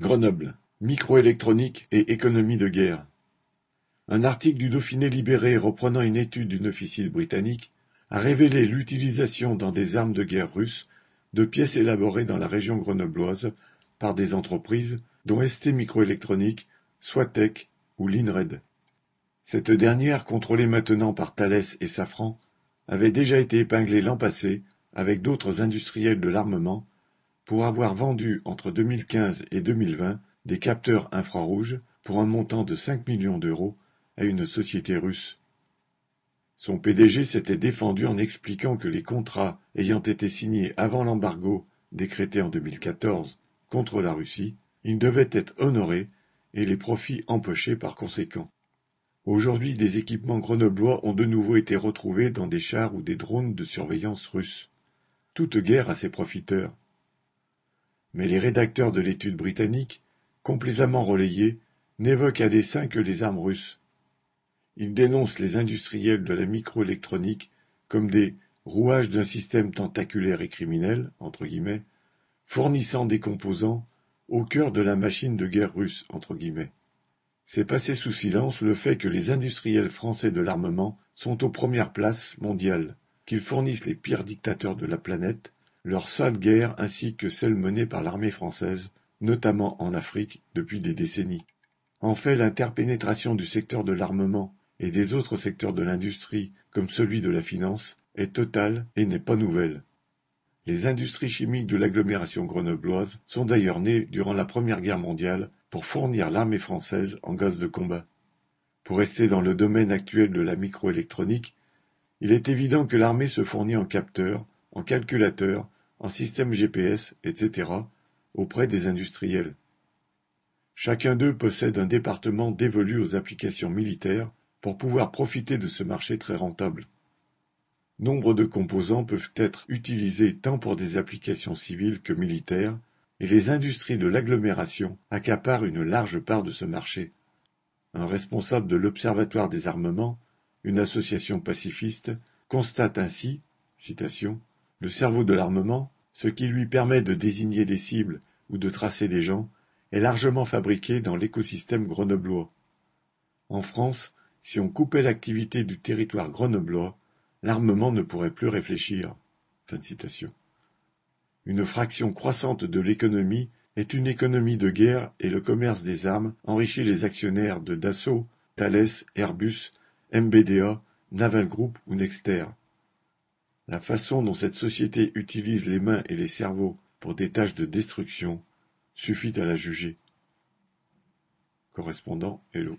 Grenoble: Microélectronique et économie de guerre. Un article du Dauphiné libéré reprenant une étude d'une officier britannique a révélé l'utilisation dans des armes de guerre russes de pièces élaborées dans la région grenobloise par des entreprises dont ST Microélectronique, Swatec ou Linred. Cette dernière, contrôlée maintenant par Thales et Safran, avait déjà été épinglée l'an passé avec d'autres industriels de l'armement pour avoir vendu entre 2015 et 2020 des capteurs infrarouges pour un montant de 5 millions d'euros à une société russe. Son PDG s'était défendu en expliquant que les contrats ayant été signés avant l'embargo décrété en 2014 contre la Russie, ils devaient être honorés et les profits empochés par conséquent. Aujourd'hui, des équipements grenoblois ont de nouveau été retrouvés dans des chars ou des drones de surveillance russes. Toute guerre a ses profiteurs. Mais les rédacteurs de l'étude britannique, complaisamment relayés, n'évoquent à dessein que les armes russes. Ils dénoncent les industriels de la microélectronique comme des rouages d'un système tentaculaire et criminel, entre guillemets, fournissant des composants au cœur de la machine de guerre russe, entre guillemets. C'est passé sous silence le fait que les industriels français de l'armement sont aux premières places mondiales, qu'ils fournissent les pires dictateurs de la planète, leur sale guerre ainsi que celle menée par l'armée française, notamment en Afrique, depuis des décennies. En fait, l'interpénétration du secteur de l'armement et des autres secteurs de l'industrie, comme celui de la finance, est totale et n'est pas nouvelle. Les industries chimiques de l'agglomération grenobloise sont d'ailleurs nées durant la Première Guerre mondiale pour fournir l'armée française en gaz de combat. Pour rester dans le domaine actuel de la microélectronique, il est évident que l'armée se fournit en capteurs, en calculateurs, en système GPS, etc., auprès des industriels. Chacun d'eux possède un département dévolu aux applications militaires pour pouvoir profiter de ce marché très rentable. Nombre de composants peuvent être utilisés tant pour des applications civiles que militaires, et les industries de l'agglomération accaparent une large part de ce marché. Un responsable de l'Observatoire des armements, une association pacifiste, constate ainsi citation, Le cerveau de l'armement, ce qui lui permet de désigner des cibles ou de tracer des gens, est largement fabriqué dans l'écosystème grenoblois. En France, si on coupait l'activité du territoire grenoblois, l'armement ne pourrait plus réfléchir. Une fraction croissante de l'économie est une économie de guerre et le commerce des armes enrichit les actionnaires de Dassault, Thales, Airbus, MBDA, Naval Group ou Nexter. La façon dont cette société utilise les mains et les cerveaux pour des tâches de destruction suffit à la juger. Correspondant Hello.